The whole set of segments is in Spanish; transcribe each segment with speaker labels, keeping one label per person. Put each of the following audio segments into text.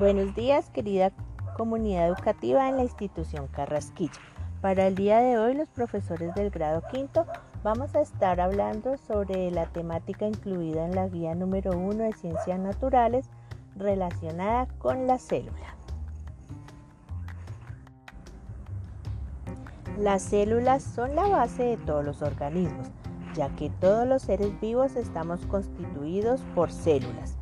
Speaker 1: Buenos días, querida comunidad educativa en la institución Carrasquilla. Para el día de hoy, los profesores del grado quinto vamos a estar hablando sobre la temática incluida en la guía número uno de ciencias naturales relacionada con la célula. Las células son la base de todos los organismos, ya que todos los seres vivos estamos constituidos por células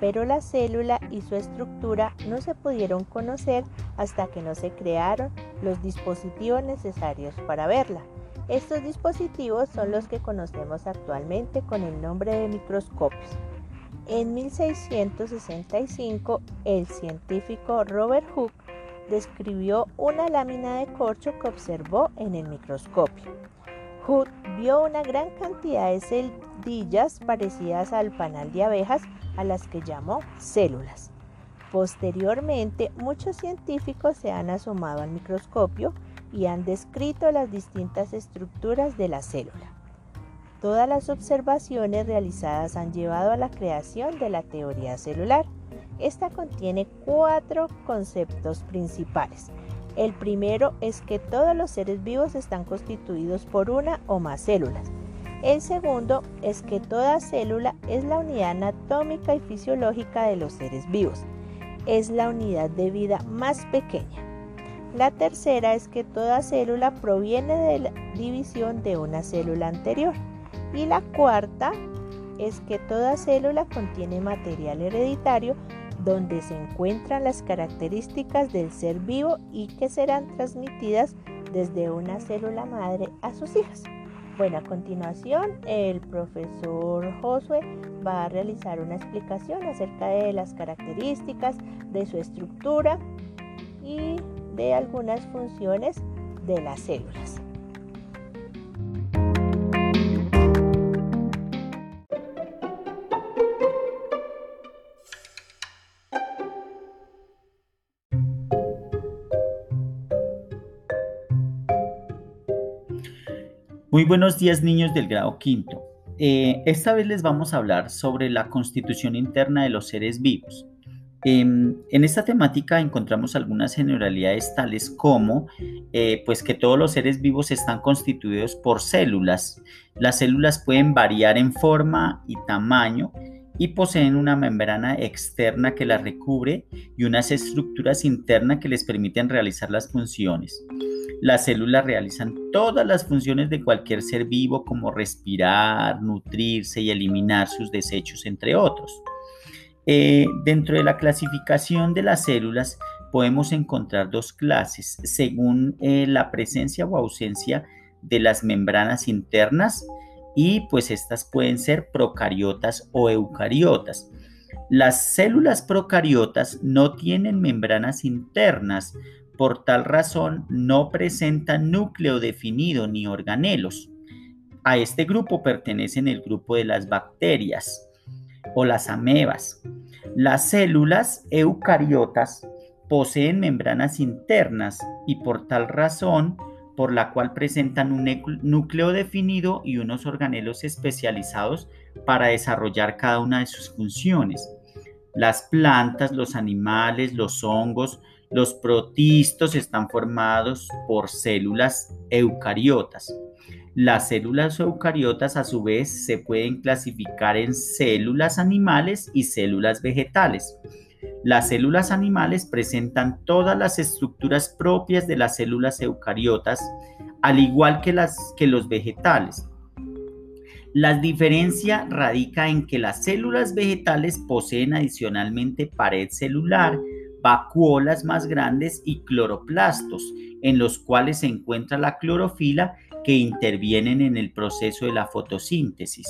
Speaker 1: pero la célula y su estructura no se pudieron conocer hasta que no se crearon los dispositivos necesarios para verla. Estos dispositivos son los que conocemos actualmente con el nombre de microscopios. En 1665, el científico Robert Hooke describió una lámina de corcho que observó en el microscopio. Hooke vio una gran cantidad de celdillas parecidas al panal de abejas a las que llamó células. Posteriormente, muchos científicos se han asomado al microscopio y han descrito las distintas estructuras de la célula. Todas las observaciones realizadas han llevado a la creación de la teoría celular. Esta contiene cuatro conceptos principales. El primero es que todos los seres vivos están constituidos por una o más células. El segundo es que toda célula es la unidad anatómica y fisiológica de los seres vivos. Es la unidad de vida más pequeña. La tercera es que toda célula proviene de la división de una célula anterior. Y la cuarta es que toda célula contiene material hereditario donde se encuentran las características del ser vivo y que serán transmitidas desde una célula madre a sus hijas. Bueno, a continuación el profesor Josué va a realizar una explicación acerca de las características, de su estructura y de algunas funciones de las células.
Speaker 2: Muy buenos días niños del grado quinto. Eh, esta vez les vamos a hablar sobre la constitución interna de los seres vivos. Em, en esta temática encontramos algunas generalidades tales como eh, pues que todos los seres vivos están constituidos por células. Las células pueden variar en forma y tamaño y poseen una membrana externa que las recubre y unas estructuras internas que les permiten realizar las funciones. Las células realizan todas las funciones de cualquier ser vivo como respirar, nutrirse y eliminar sus desechos, entre otros. Eh, dentro de la clasificación de las células podemos encontrar dos clases según eh, la presencia o ausencia de las membranas internas y pues estas pueden ser procariotas o eucariotas. Las células procariotas no tienen membranas internas, por tal razón, no presentan núcleo definido ni organelos. A este grupo pertenecen el grupo de las bacterias o las amebas. Las células eucariotas poseen membranas internas y por tal razón por la cual presentan un núcleo definido y unos organelos especializados para desarrollar cada una de sus funciones. Las plantas, los animales, los hongos, los protistos están formados por células eucariotas. Las células eucariotas a su vez se pueden clasificar en células animales y células vegetales. Las células animales presentan todas las estructuras propias de las células eucariotas, al igual que, las, que los vegetales. La diferencia radica en que las células vegetales poseen adicionalmente pared celular, vacuolas más grandes y cloroplastos, en los cuales se encuentra la clorofila que intervienen en el proceso de la fotosíntesis.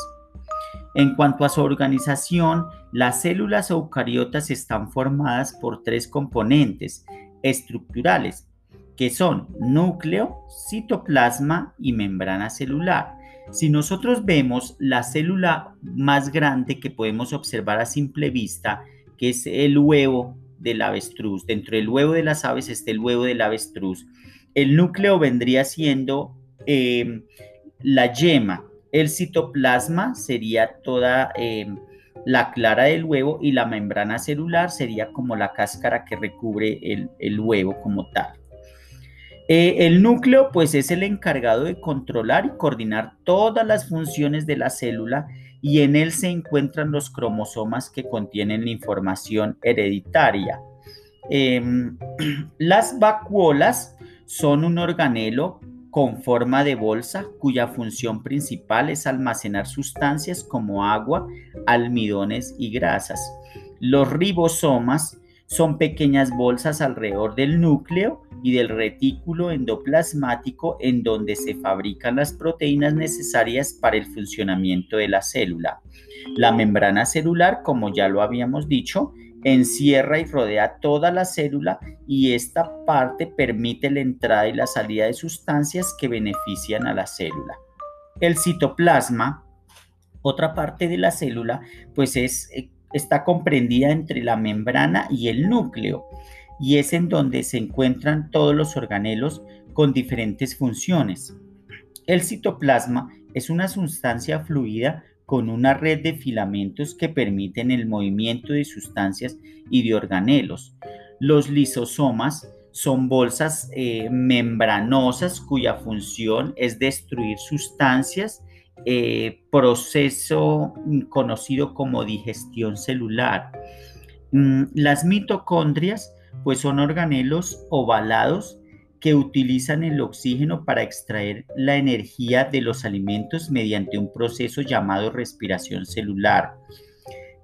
Speaker 2: En cuanto a su organización, las células eucariotas están formadas por tres componentes estructurales, que son núcleo, citoplasma y membrana celular. Si nosotros vemos la célula más grande que podemos observar a simple vista, que es el huevo del avestruz. Dentro del huevo de las aves está el huevo del avestruz. El núcleo vendría siendo eh, la yema. El citoplasma sería toda eh, la clara del huevo y la membrana celular sería como la cáscara que recubre el, huevo como tal. Eh, el núcleo pues es el encargado de controlar y coordinar todas las funciones de la célula y en él se encuentran los cromosomas que contienen la información hereditaria. Em, las vacuolas son un organelo con forma de bolsa cuya función principal es almacenar sustancias como agua, almidones y grasas. Los ribosomas son pequeñas bolsas alrededor del núcleo y del retículo endoplasmático en donde se fabrican las proteínas necesarias para el funcionamiento de la célula. La membrana celular, como ya lo habíamos dicho, encierra y rodea toda la célula y esta parte permite la entrada y la salida de sustancias que benefician a la célula. El citoplasma, otra parte de la célula, pues es, eh, está comprendida entre la membrana y el núcleo y es en donde se encuentran todos los organelos con diferentes funciones. El citoplasma es una sustancia fluida con una red de filamentos que permiten el movimiento de sustancias y de organelos. Los lisosomas son bolsas eh, membranosas cuya función es destruir sustancias, eh, proceso conocido como digestión celular. Mm, las mitocondrias pues son organelos ovalados que utilizan el oxígeno para extraer la energía de los alimentos mediante un proceso llamado respiración celular.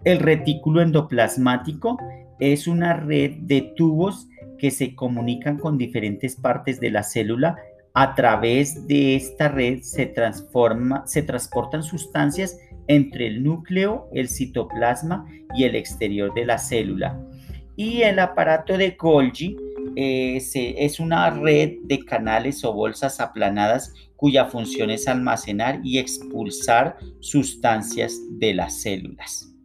Speaker 2: El retículo endoplasmático es una red de tubos que se comunican con diferentes partes de la célula. A través de esta red se, transforma, se transportan sustancias entre el núcleo, el citoplasma y el exterior de la célula. Y el aparato de Golgi eh, es una red de canales o bolsas aplanadas cuya función es almacenar y expulsar sustancias de las células.